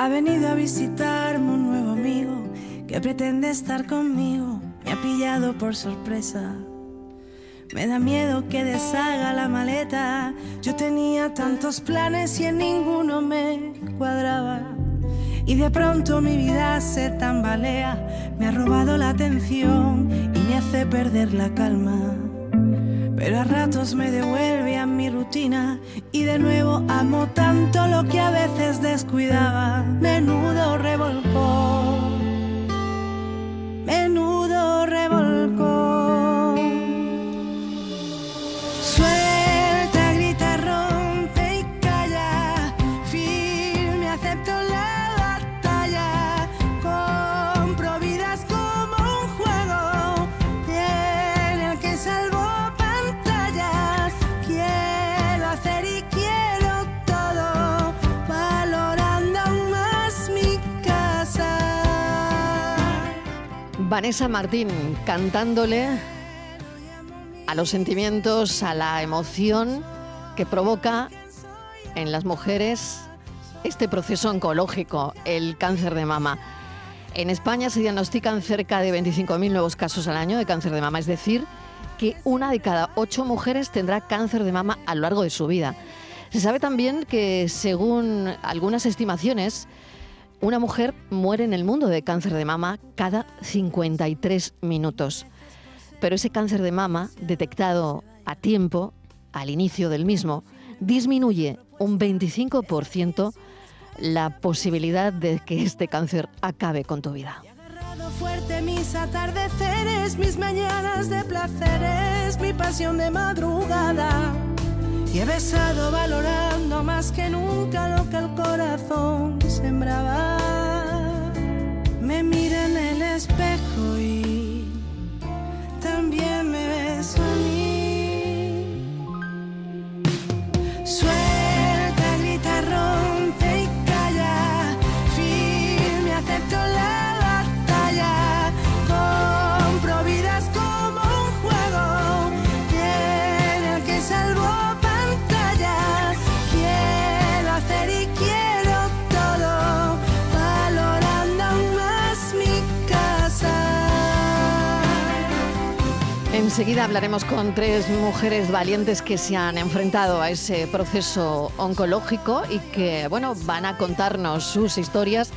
Ha venido a visitarme un nuevo amigo que pretende estar conmigo. Me ha pillado por sorpresa. Me da miedo que deshaga la maleta. Yo tenía tantos planes y en ninguno me cuadraba. Y de pronto mi vida se tambalea. Me ha robado la atención y me hace perder la calma. Pero a ratos me devuelve mi rutina y de nuevo amo tanto lo que a veces descuidaba. Menudo revolcó, Vanessa Martín cantándole a los sentimientos, a la emoción que provoca en las mujeres este proceso oncológico, el cáncer de mama. En España se diagnostican cerca de 25.000 nuevos casos al año de cáncer de mama, es decir, que una de cada ocho mujeres tendrá cáncer de mama a lo largo de su vida. Se sabe también que, según algunas estimaciones, una mujer muere en el mundo de cáncer de mama cada 53 minutos. Pero ese cáncer de mama, detectado a tiempo, al inicio del mismo, disminuye un 25% la posibilidad de que este cáncer acabe con tu vida. Fuerte mis atardeceres, mis mañanas de placeres, mi pasión de madrugada. Y he besado valorando más que nunca lo que el corazón sembraba. Me mira en el espejo y también me beso a mí. Suelta, Enseguida hablaremos con tres mujeres valientes que se han enfrentado a ese proceso oncológico y que, bueno, van a contarnos sus historias.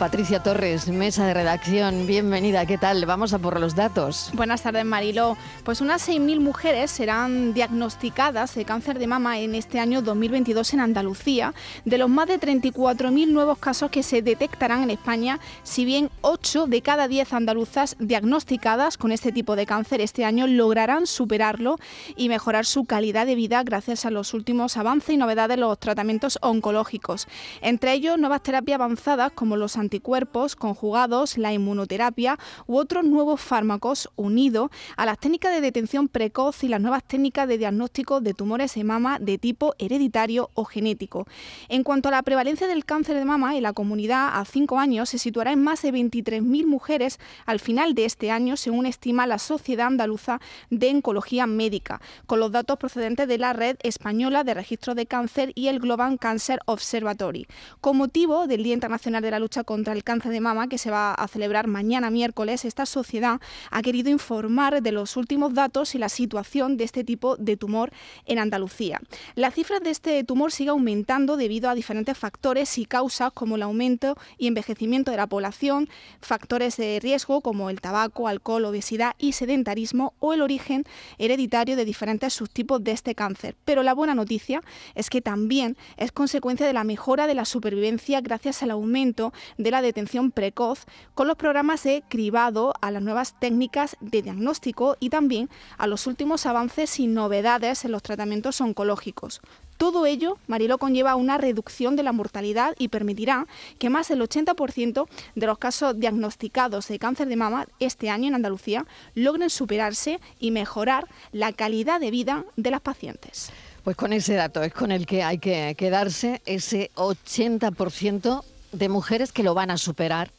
Patricia Torres, mesa de redacción, bienvenida, ¿qué tal? Vamos a por los datos. Buenas tardes, Marilo. Pues unas 6.000 mujeres serán diagnosticadas de cáncer de mama en este año 2022 en Andalucía, de los más de 34.000 nuevos casos que se detectarán en España, si bien 8 de cada 10 andaluzas diagnosticadas con este tipo de cáncer este año lograrán superarlo y mejorar su calidad de vida gracias a los últimos avances y novedades de los tratamientos oncológicos. Entre ellos, nuevas terapias avanzadas como los anticuerpos conjugados, la inmunoterapia u otros nuevos fármacos unidos a las técnicas de detención precoz y las nuevas técnicas de diagnóstico de tumores de mama de tipo hereditario o genético. En cuanto a la prevalencia del cáncer de mama en la comunidad a 5 años se situará en más de 23.000 mujeres al final de este año, según estima la Sociedad Andaluza de Oncología Médica, con los datos procedentes de la Red Española de Registro de Cáncer y el Global Cancer Observatory. Con motivo del Día Internacional de la Lucha contra el Cáncer de Mama, que se va a celebrar mañana miércoles, esta sociedad ha querido informar de los últimos datos y la situación de este tipo de tumor en Andalucía. La cifra de este tumor sigue aumentando debido a diferentes factores y causas como el aumento y envejecimiento de la población, factores de riesgo como el tabaco, alcohol, obesidad y sedentarismo o el origen hereditario de diferentes subtipos de este cáncer. Pero la buena noticia es que también es consecuencia de la mejora de la supervivencia gracias al aumento de la detención precoz con los programas de cribado a las nuevas técnicas de diagnóstico y también a los últimos avances y novedades en los tratamientos oncológicos. Todo ello, Marilo, conlleva una reducción de la mortalidad y permitirá que más del 80% de los casos diagnosticados de cáncer de mama este año en Andalucía logren superarse y mejorar la calidad de vida de las pacientes. Pues con ese dato es con el que hay que quedarse, ese 80% de mujeres que lo van a superar.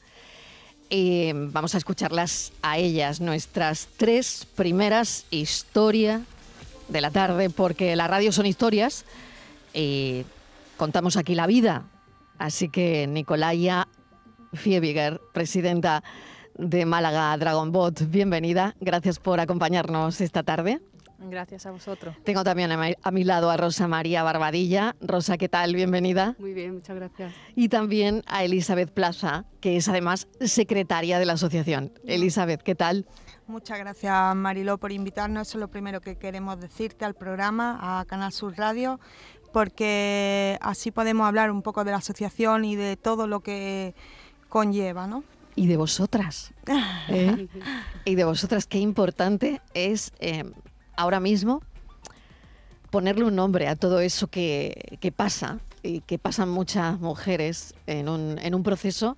Y vamos a escucharlas a ellas, nuestras tres primeras historias de la tarde, porque la radio son historias y contamos aquí la vida Así que Nicolaya Fiebiger, presidenta de Málaga Dragonbot, bienvenida. Gracias por acompañarnos esta tarde. Gracias a vosotros. Tengo también a mi, lado a Rosa María Barbadilla. Rosa, ¿qué tal? Bienvenida. Muy bien, muchas gracias. Y también a Elizabeth Plaza, que es además secretaria de la asociación. Elizabeth, ¿qué tal? Muchas gracias Mariló por invitarnos. Eso es lo primero que queremos decirte al programa, a Canal Sur Radio, porque así podemos hablar un poco de la asociación y de todo lo que conlleva, ¿no? Y de vosotras. ¿eh? y de vosotras, qué importante es eh, ahora mismo ponerle un nombre a todo eso que, pasa y que pasan muchas mujeres en un, en un proceso.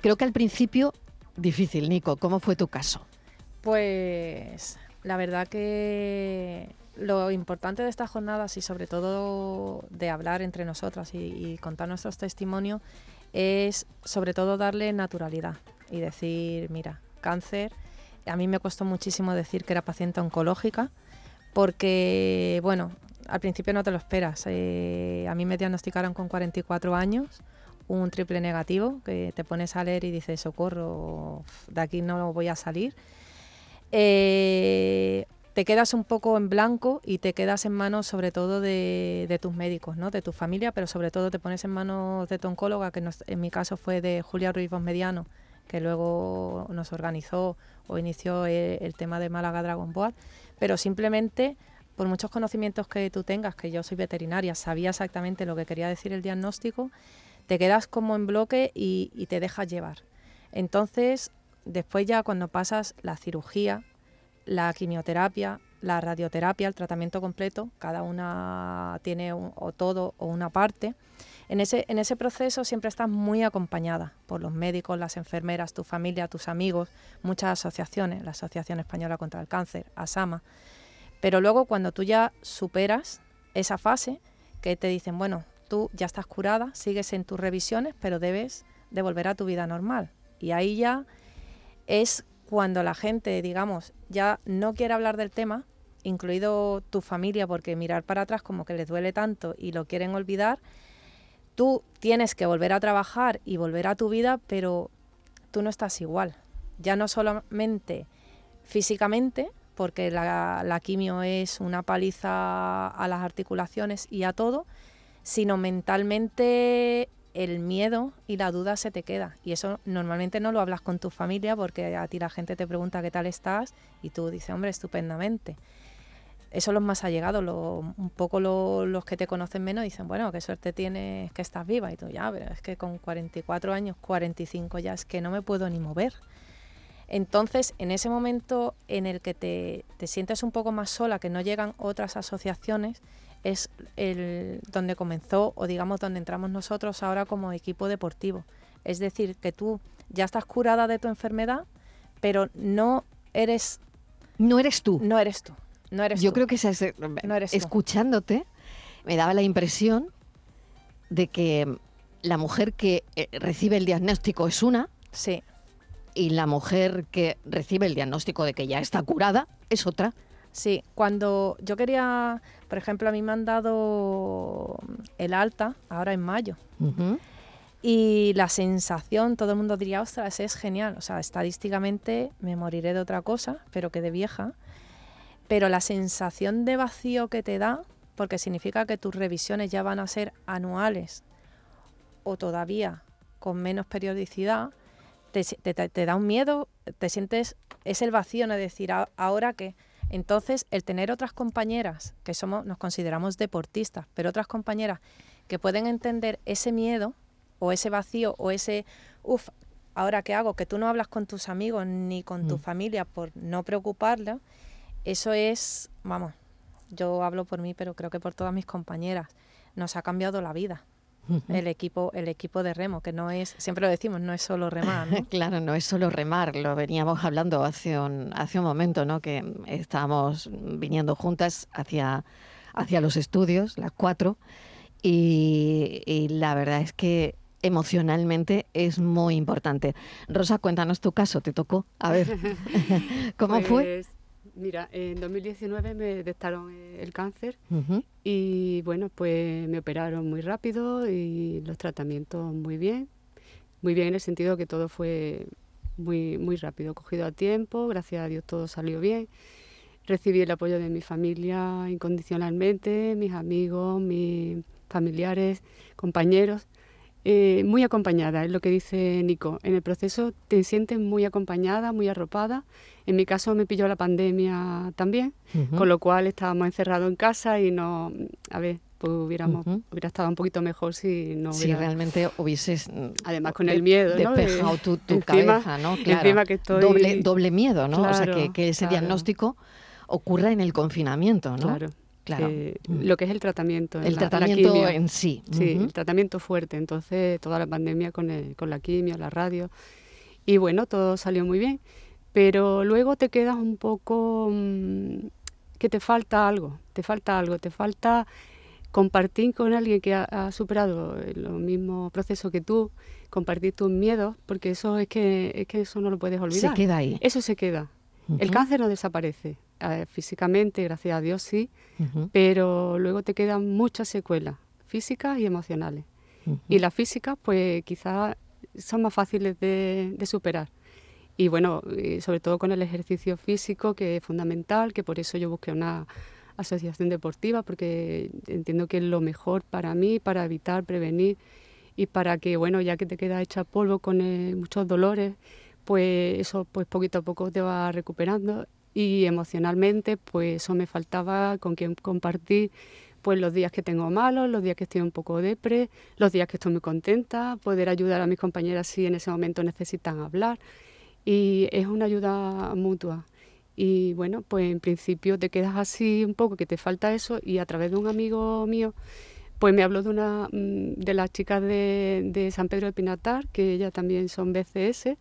Creo que al principio difícil, Nico. ¿Cómo fue tu caso? Pues la verdad que lo importante de estas jornadas y sobre todo de hablar entre nosotras y, contar nuestros testimonios es sobre todo darle naturalidad y decir, mira, cáncer a mí me costó muchísimo decir que era paciente oncológica porque, bueno, al principio no te lo esperas. Eh, a mí me diagnosticaron con 44 años, un triple negativo, que te pones a leer y dices, socorro, de aquí no voy a salir. Eh, te quedas un poco en blanco y te quedas en manos sobre todo de, tus médicos, ¿no? de tu familia, pero sobre todo te pones en manos de tu oncóloga, que en mi caso fue de Julia Ruiz Mediano, que luego nos organizó o inició el, tema de Málaga Dragon Boat, pero simplemente por muchos conocimientos que tú tengas, que yo soy veterinaria, sabía exactamente lo que quería decir el diagnóstico, te quedas como en bloque y, y te dejas llevar. Entonces, después ya cuando pasas la cirugía, la quimioterapia, la radioterapia, el tratamiento completo, cada una tiene o todo o una parte, en ese, proceso siempre estás muy acompañada por los médicos, las enfermeras, tu familia, tus amigos, muchas asociaciones, la Asociación Española contra el Cáncer, ASAMA. Pero luego cuando tú ya superas esa fase, que te dicen, bueno, tú ya estás curada, sigues en tus revisiones, pero debes de volver a tu vida normal. Y ahí ya es cuando la gente, digamos, ya no quiere hablar del tema, incluido tu familia, porque mirar para atrás como que les duele tanto y lo quieren olvidar, tú tienes que volver a trabajar y volver a tu vida, pero tú no estás igual. Ya no solamente físicamente, porque la, quimio es una paliza a las articulaciones y a todo, sino mentalmente el miedo y la duda se te queda. Y eso normalmente no lo hablas con tu familia porque a ti la gente te pregunta qué tal estás y tú dices, hombre, estupendamente eso los más allegados, un poco los que te conocen menos dicen, bueno, qué suerte tienes que estás viva. Y tú, ya, pero es que con 44 años, 45 ya es que no me puedo ni mover. Entonces, en ese momento en el que te, sientes un poco más sola, que no llegan otras asociaciones, es el donde comenzó o digamos donde entramos nosotros ahora como equipo deportivo. Es decir, que tú ya estás curada de tu enfermedad, pero no eres... No eres tú. No eres tú. No eres Yo creo que escuchándote me daba la impresión de que la mujer que eh, recibe el diagnóstico es una. Sí. Y la mujer que recibe el diagnóstico de que ya está curada es otra. Sí, cuando yo quería, por ejemplo, a mí me han dado el alta ahora en mayo. Y la sensación, todo el mundo diría, ostras, es genial. O sea, estadísticamente me moriré de otra cosa, pero que de vieja pero la sensación de vacío que te da, porque significa que tus revisiones ya van a ser anuales o todavía con menos periodicidad, te, da un miedo, te sientes, es el vacío, no es decir, ahora que... Entonces, el tener otras compañeras, que somos, nos consideramos deportistas, pero otras compañeras que pueden entender ese miedo o ese vacío o ese, uff, ahora qué hago, que tú no hablas con tus amigos ni con tu mm. familia por no preocuparla, eso es, vamos, yo hablo por mí, pero creo que por todas mis compañeras, nos ha cambiado la vida. El equipo, el equipo de remo, que no es, siempre lo decimos, no es solo remar. claro, no es solo remar, lo veníamos hablando hace un, hace un momento, ¿no? Que estábamos viniendo juntas hacia, hacia los estudios, las cuatro, y, y la verdad es que emocionalmente es muy importante. Rosa, cuéntanos tu caso, te tocó. A ver, ¿cómo fue? Mira, en 2019 me detectaron el cáncer y bueno, pues me operaron muy rápido y los tratamientos muy bien. Muy bien en el sentido que todo fue muy, muy rápido, cogido a tiempo, gracias a Dios todo salió bien. Recibí el apoyo de mi familia incondicionalmente, mis amigos, mis familiares, compañeros. Eh, muy acompañada, es lo que dice Nico. En el proceso te sientes muy acompañada, muy arropada. En mi caso me pilló la pandemia también, con lo cual estábamos encerrados en casa y no, a ver, pues hubiéramos, hubiera estado un poquito mejor si no hubiera... Si realmente hubieses... Además con el miedo, ¿no? Despejado tu, cabeza, ¿no? Claro. que estoy... Doble, doble miedo, ¿no? o sea, que, ese diagnóstico ocurra en el confinamiento, ¿no? Claro. Claro. Eh, mm. Lo que es el tratamiento. El tratamiento en sí. Sí, el tratamiento fuerte. Entonces, toda la pandemia con, con la quimio, la radio. Y bueno, todo salió muy bien. Pero luego te quedas un poco mm, que te falta algo. Te falta algo. Te falta compartir con alguien que ha, superado el mismo proceso que tú, compartir tus miedos, porque eso es que, es que eso no lo puedes olvidar. Se queda ahí. Eso se queda. El cáncer no desaparece, físicamente, gracias a Dios sí, pero luego te quedan muchas secuelas físicas y emocionales. Y las físicas, pues quizás son más fáciles de, superar. Y bueno, sobre todo con el ejercicio físico, que es fundamental, que por eso yo busqué una asociación deportiva, porque entiendo que es lo mejor para mí, para evitar, prevenir y para que, bueno, ya que te queda hecha polvo con eh, muchos dolores, pues eso pues poquito a poco te va recuperando y emocionalmente pues eso me faltaba con quien compartir pues los días que tengo malos, los días que estoy un poco depre, los días que estoy muy contenta, poder ayudar a mis compañeras si en ese momento necesitan hablar y es una ayuda mutua. Y bueno, pues en principio te quedas así un poco que te falta eso y a través de un amigo mío pues me habló de una mm, de las chicas de, de San Pedro de Pinatar, que ellas también son BCS,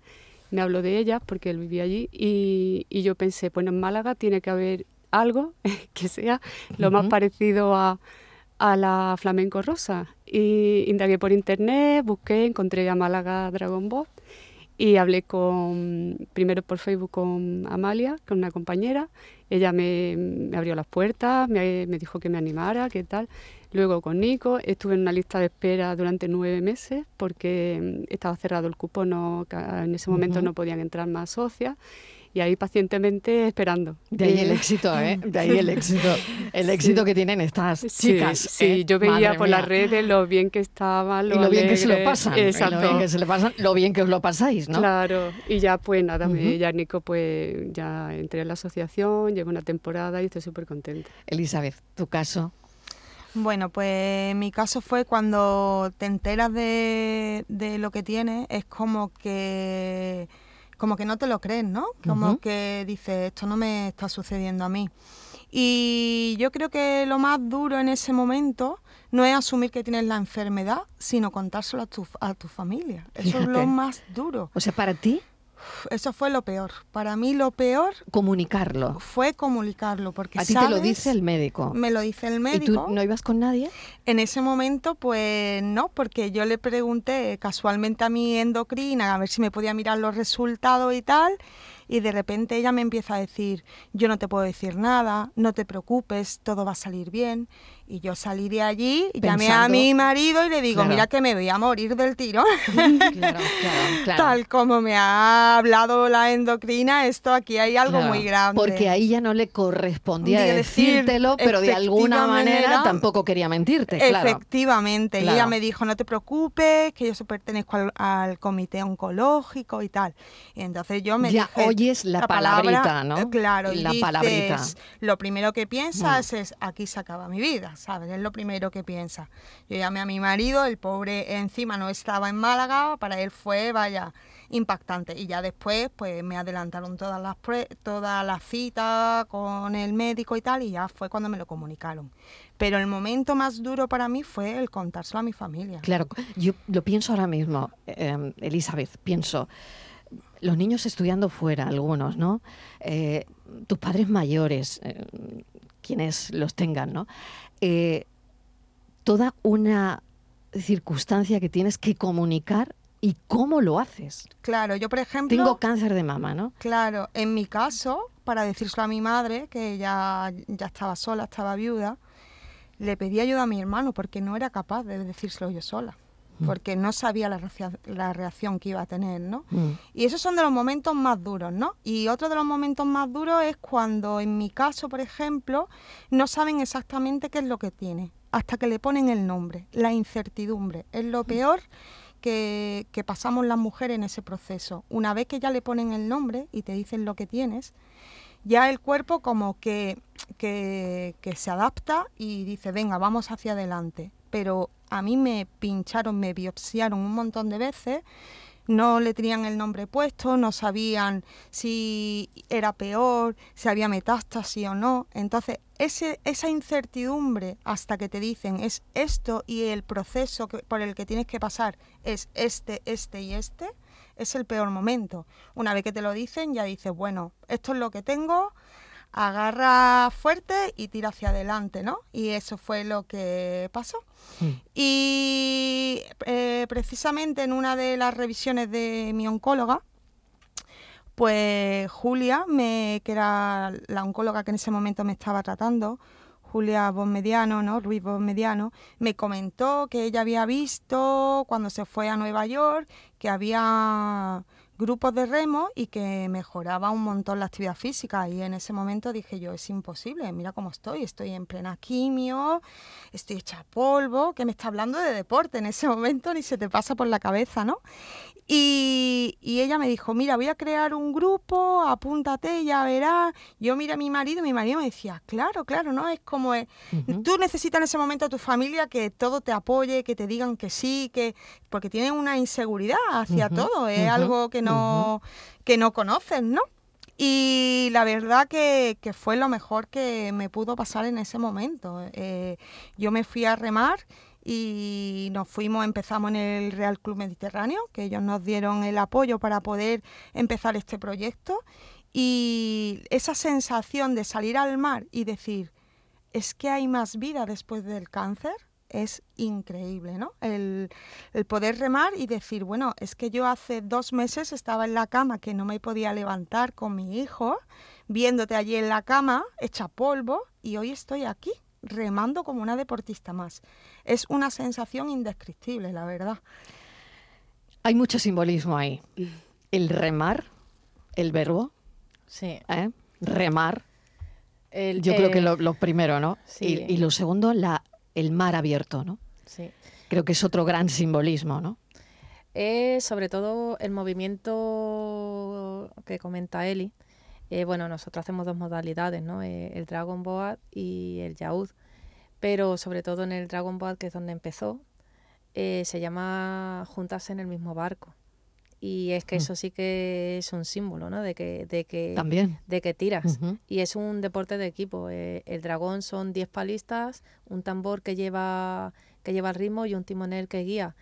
me habló de ella porque él vivía allí y, y, yo pensé, bueno, en Málaga tiene que haber algo que sea lo más parecido a, a, la flamenco rosa. Y indagué por internet, busqué, encontré a Málaga Dragon Ball y hablé con, primero por Facebook con Amalia, con una compañera. Ella me, me abrió las puertas, me, me, dijo que me animara, qué tal. Luego con Nico, estuve en una lista de espera durante nueve meses porque estaba cerrado el cupo, no, en ese momento no podían entrar más socias y ahí pacientemente esperando. De ahí el éxito, ¿eh? De ahí el éxito, el éxito que tienen estas chicas. Sí, ¿eh? yo veía por las redes lo bien que estaban, lo, y lo bien que se lo pasan. Exacto. Lo bien que se le pasan, lo bien que os lo pasáis, ¿no? Claro, y ya pues nada, ya Nico pues ya entré en la asociación, llevo una temporada y estoy súper contenta. Elizabeth, tu caso. Bueno, pues mi caso fue cuando te enteras de, lo que tienes, es como que como que no te lo crees, ¿no? Como que dices, esto no me está sucediendo a mí. Y yo creo que lo más duro en ese momento no es asumir que tienes la enfermedad, sino contárselo a tu, a tu familia. Eso es lo más duro. O sea, para ti eso fue lo peor. Para mí lo peor... Comunicarlo. Fue comunicarlo, porque... A ti te lo dice el médico. Me lo dice el médico. ¿Y tú no ibas con nadie? En ese momento, pues no, porque yo le pregunté casualmente a mi endocrina a ver si me podía mirar los resultados y tal, y de repente ella me empieza a decir, yo no te puedo decir nada, no te preocupes, todo va a salir bien. Y yo salí de allí, llamé a mi marido y le digo, mira que me voy a morir del tiro. Claro, claro, Tal como me ha hablado la endocrina, esto aquí hay algo muy grande. Porque ahí ya no le correspondía decírtelo, pero de alguna manera tampoco quería mentirte. Efectivamente, y ella me dijo, no te preocupes, que yo pertenezco al, comité oncológico y tal. Y entonces yo me ya oyes la, palabrita, ¿no? Eh, claro, la palabrita. Lo primero que piensas mm. es, aquí se acaba mi vida. ¿Sabes? Es lo primero que piensa. Yo llamé a mi marido, el pobre encima no estaba en Málaga, para él fue, vaya, impactante. Y ya después, pues me adelantaron todas las, todas las citas con el médico y tal, y ya fue cuando me lo comunicaron. Pero el momento más duro para mí fue el contárselo a mi familia. Claro, yo lo pienso ahora mismo, eh, Elizabeth, pienso los niños estudiando fuera, algunos, ¿no? Eh, tus padres mayores, eh, quienes los tengan, ¿no? Eh, toda una circunstancia que tienes que comunicar y cómo lo haces. Claro, yo por ejemplo... Tengo cáncer de mama, ¿no? Claro, en mi caso, para decírselo a mi madre, que ya, ya estaba sola, estaba viuda, le pedí ayuda a mi hermano porque no era capaz de decírselo yo sola. Mm. porque no sabía la, la, reacción que iba a tener, ¿no? Mm. Y esos son de los momentos más duros, ¿no? Y otro de los momentos más duros es cuando, en mi caso, por ejemplo, no saben exactamente qué es lo que tiene, hasta que le ponen el nombre, la incertidumbre. Es lo mm. peor que, que pasamos las mujeres en ese proceso. Una vez que ya le ponen el nombre y te dicen lo que tienes, ya el cuerpo como que, que, que, se adapta y dice, venga, vamos hacia adelante. Pero a mí me pincharon, me biopsiaron un montón de veces, no le tenían el nombre puesto, no sabían si era peor, si había metástasis o no. Entonces, esa incertidumbre hasta que te dicen es esto y el proceso por el que tienes que pasar es este, este y este, es el peor momento. Una vez que te lo dicen, ya dices, bueno, esto es lo que tengo, agarra fuerte y tira hacia adelante, ¿no? Y eso fue lo que pasó. Mm. Y eh, precisamente en una de las revisiones de mi oncóloga, pues Julia, me, que era la oncóloga que en ese momento me estaba tratando, Julia Bonmediano, ¿no? Ruiz Bonmediano, me comentó que ella había visto cuando se fue a Nueva York que había grupos de remo y que mejoraba un montón la actividad física. Y en ese momento dije yo, es imposible, mira cómo estoy, estoy en plena quimio, estoy hecha polvo, que me está hablando de deporte en ese momento, ni se te pasa por la cabeza, ¿no? Y, ella me dijo, mira, voy a crear un grupo, apúntate, ya verás. Yo miré a mi marido y mi marido me decía, claro, claro, ¿no? Es como, es, tú necesitas en ese momento a tu familia que todo te apoye, que te digan que sí, que porque tienen una inseguridad hacia todo, es algo que no, que no conocen, ¿no? Y la verdad que, que, fue lo mejor que me pudo pasar en ese momento. Eh, yo me fui a remar y nos fuimos, empezamos en el Real Club Mediterráneo, que ellos nos dieron el apoyo para poder empezar este proyecto. Y esa sensación de salir al mar y decir, es que hay más vida después del cáncer, es increíble, ¿no? El, el, poder remar y decir, bueno, es que yo hace dos meses estaba en la cama que no me podía levantar con mi hijo, viéndote allí en la cama, hecha polvo, y hoy estoy aquí remando como una deportista más. Es una sensación indescriptible, la verdad. Hay mucho simbolismo ahí. El remar, el verbo. Sí. ¿eh? Remar. Yo creo que lo, lo primero, ¿no? Sí. Y, lo segundo, la, el mar abierto, ¿no? Sí. Creo que es otro gran simbolismo, ¿no? Es sobre todo el movimiento que comenta Eli, eh, bueno, nosotros hacemos dos modalidades, ¿no? Eh, el Dragon Boat y el Yaud. Pero sobre todo en el Dragon Boat, que es donde empezó, eh, se llama juntarse en el mismo barco. Y es que mm. eso sí que es un símbolo, ¿no? De que, de que, También. De que tiras. Y es un deporte de equipo. el dragón son 10 palistas, un tambor que lleva, que lleva el ritmo y un timonel que guía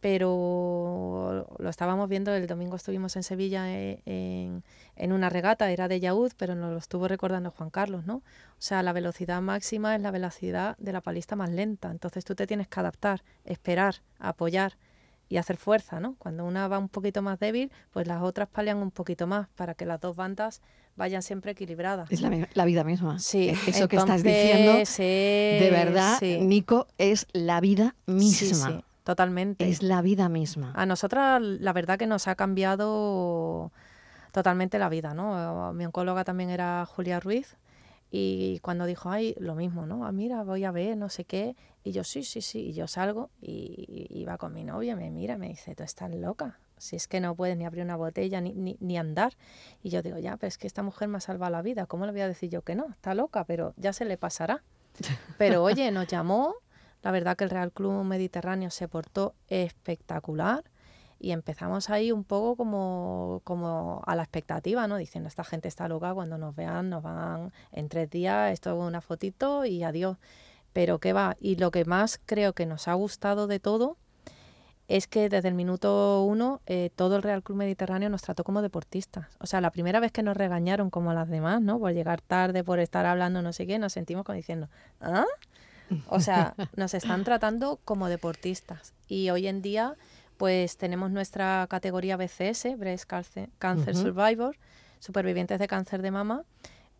pero lo estábamos viendo, el domingo estuvimos en Sevilla eh, en, en, una regata, era de Yaúd, pero nos lo estuvo recordando Juan Carlos, ¿no? O sea, la velocidad máxima es la velocidad de la palista más lenta, entonces tú te tienes que adaptar, esperar, apoyar y hacer fuerza, ¿no? Cuando una va un poquito más débil, pues las otras palian un poquito más para que las dos bandas vayan siempre equilibradas. Es la, vida misma. Sí, eso que estás diciendo, de verdad, Nico, es la vida misma. Sí, totalmente. Es la vida misma. A nosotras la verdad que nos ha cambiado totalmente la vida, ¿no? Mi oncóloga también era Julia Ruiz y cuando dijo, ay, lo mismo, ¿no? Ah, mira, voy a ver, no sé qué. Y yo, sí, sí, sí. Y yo salgo y iba con mi novia, me mira, me dice, tú estás loca. Si es que no puedes ni abrir una botella ni, ni, ni andar. Y yo digo, ya, pero es que esta mujer me ha salvado la vida. ¿Cómo le voy a decir yo que no? Está loca, pero ya se le pasará. Pero oye, nos llamó, la verdad que el Real Club Mediterráneo se portó espectacular y empezamos ahí un poco como, como a la expectativa, ¿no? Diciendo, esta gente está loca, cuando nos vean nos van en tres días, esto es una fotito y adiós. Pero qué va, y lo que más creo que nos ha gustado de todo es que desde el minuto uno eh, todo el Real Club Mediterráneo nos trató como deportistas. O sea, la primera vez que nos regañaron como las demás, ¿no? Por llegar tarde, por estar hablando no sé qué, nos sentimos como diciendo, ¿ah? O sea, nos están tratando como deportistas. Y hoy en día, pues tenemos nuestra categoría BCS, Breast Cancer, Survivor, supervivientes de cáncer de mama,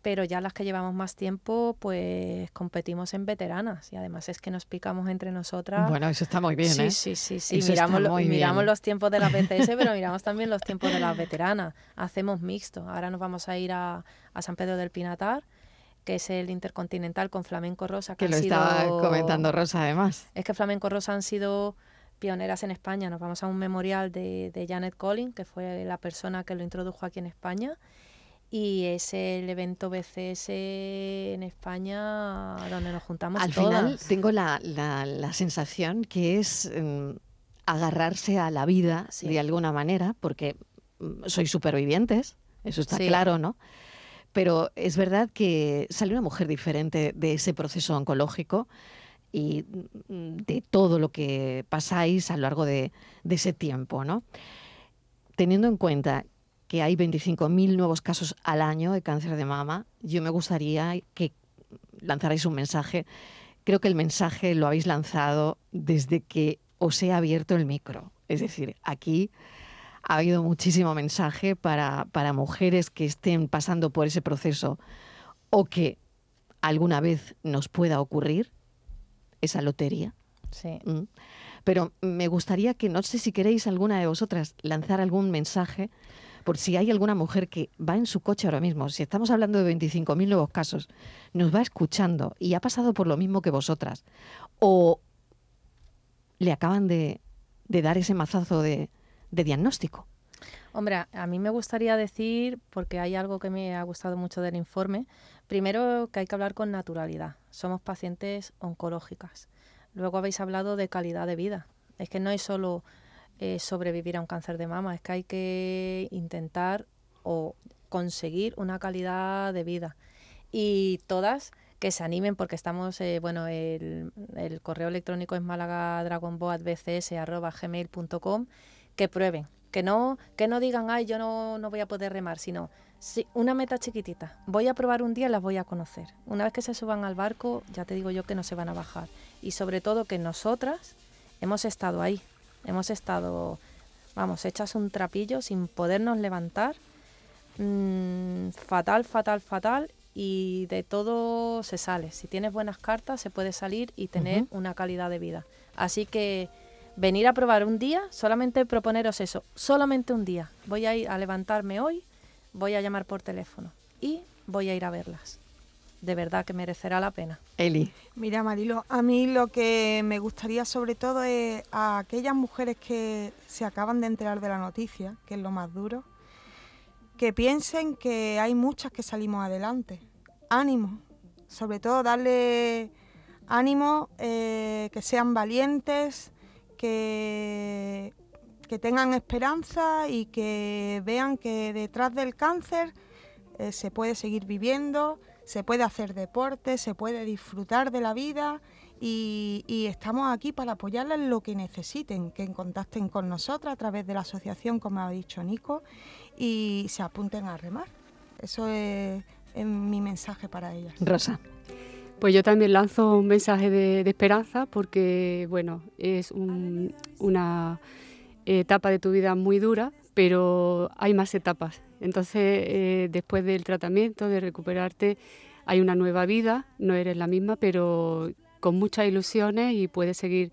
pero ya las que llevamos más tiempo, pues competimos en veteranas y además es que nos picamos entre nosotras. Bueno, eso está muy bien, sí, ¿eh? Sí, sí, sí, miramos, miramos los tiempos de las BCS, pero miramos también los tiempos de las veteranas. Hacemos mixto. Ahora nos vamos a ir a, a San Pedro del Pinatar que es el Intercontinental con Flamenco Rosa. Que, lo estaba comentando Rosa además. Es que Flamenco Rosa han sido pioneras en España. Nos vamos a un memorial de, de Janet Collins, que fue la persona que lo introdujo aquí en España y es el evento BCS en España donde nos juntamos Al final tengo la, la, sensación que es mm, agarrarse a la vida de alguna manera, porque mm, sois supervivientes, eso está claro, ¿no? Pero es verdad que sale una mujer diferente de ese proceso oncológico y mm, de todo lo que pasáis a lo largo de, de ese tiempo, ¿no? Teniendo en cuenta que hay 25.000 nuevos casos al año de cáncer de mama, yo me gustaría que lanzarais un mensaje. Creo que el mensaje lo habéis lanzado desde que os he abierto el micro. Es decir, aquí ha habido muchísimo mensaje para, para mujeres que estén pasando por ese proceso o que alguna vez nos pueda ocurrir esa lotería. Sí. Mm. Pero me gustaría que, no sé si queréis alguna de vosotras lanzar algún mensaje por si hay alguna mujer que va en su coche ahora mismo, si estamos hablando de 25.000 nuevos casos, nos va escuchando y ha pasado por lo mismo que vosotras, o le acaban de, dar ese mazazo de, de diagnóstico. Hombre, a mí me gustaría decir, porque hay algo que me ha gustado mucho del informe, primero que hay que hablar con naturalidad. Somos pacientes oncológicas. Luego habéis hablado de calidad de vida. Es que no es solo eh, sobrevivir a un cáncer de mama, es que hay que intentar o conseguir una calidad de vida. Y todas que se animen porque estamos, eh, bueno, el, correo electrónico es malagadragonboatbcs.gmail.com, que prueben, que no, que no digan, ay, yo no, no voy a poder remar, sino sí, una meta chiquitita. Voy a probar un día y las voy a conocer. Una vez que se suban al barco, ya te digo yo que no se van a bajar. Y sobre todo que nosotras hemos estado ahí, Hemos estado, vamos, hechas un trapillo sin podernos levantar. Mm, fatal, fatal, fatal. Y de todo se sale. Si tienes buenas cartas, se puede salir y tener una calidad de vida. Así que venir a probar un día, solamente proponeros eso, solamente un día. Voy a ir a levantarme hoy, voy a llamar por teléfono y voy a ir a verlas de verdad que merecerá la pena. Eli. Mira, Marilo, a mí lo que me gustaría sobre todo es a aquellas mujeres que se acaban de enterar de la noticia, que es lo más duro, que piensen que hay muchas que salimos adelante. Ánimo, sobre todo darle ánimo, eh, que sean valientes, que, que tengan esperanza y que vean que detrás del cáncer eh, se puede seguir viviendo, se puede hacer deporte, se puede disfrutar de la vida y, estamos aquí para apoyarles en lo que necesiten, que contacten con nosotros a través de la asociación, como ha dicho Nico, y se apunten a remar. Eso es, mi mensaje para ellas. Rosa. Pues yo también lanzo un mensaje de, esperanza porque, bueno, es una etapa de tu vida muy dura, pero hay más etapas. Entonces, eh, después del tratamiento, de recuperarte, hay una nueva vida, no eres la misma, pero con muchas ilusiones y puedes seguir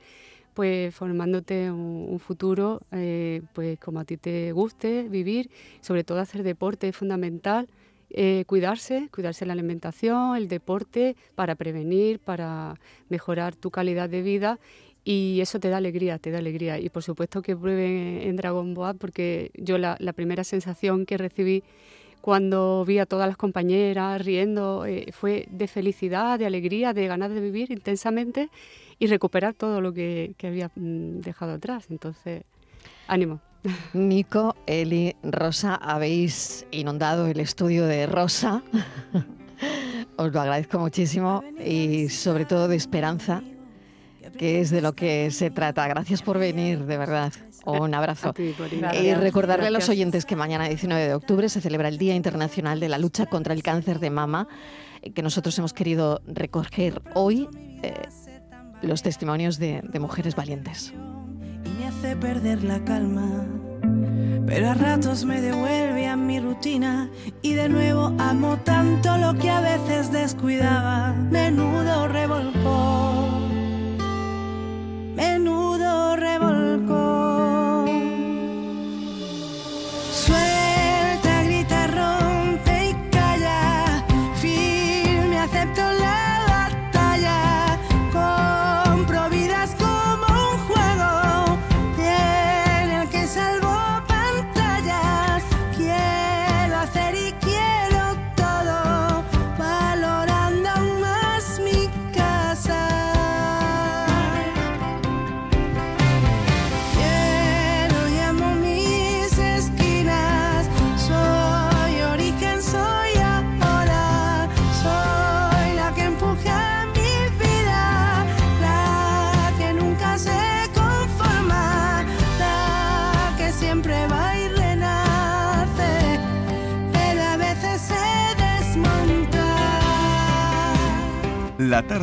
pues formándote un, futuro eh, pues como a ti te guste vivir, sobre todo hacer deporte es fundamental, eh, cuidarse, cuidarse la alimentación, el deporte para prevenir, para mejorar tu calidad de vida y eso te da alegría, te da alegría. Y por supuesto que prueben en Dragon Boat porque yo la, primera sensación que recibí cuando vi a todas las compañeras riendo eh, fue de felicidad, de alegría, de ganas de vivir intensamente y recuperar todo lo que, había mm, dejado atrás. Entonces, ánimo. Nico, Eli, Rosa, habéis inundado el estudio de Rosa. Os lo agradezco muchísimo y sobre todo de esperanza que es de lo que se trata. Gracias por venir, de verdad. Un abrazo. y recordarle a los oyentes que mañana, 19 de octubre, se celebra el Día Internacional de la Lucha contra el Cáncer de Mama, eh, que nosotros hemos querido recoger hoy eh, los testimonios de, de mujeres valientes. Me hace perder la calma, pero a ratos me devuelve a mi mi rutina y de nuevo amo tanto lo que a veces descuidaba. Menudo revolcó, menudo revolcó.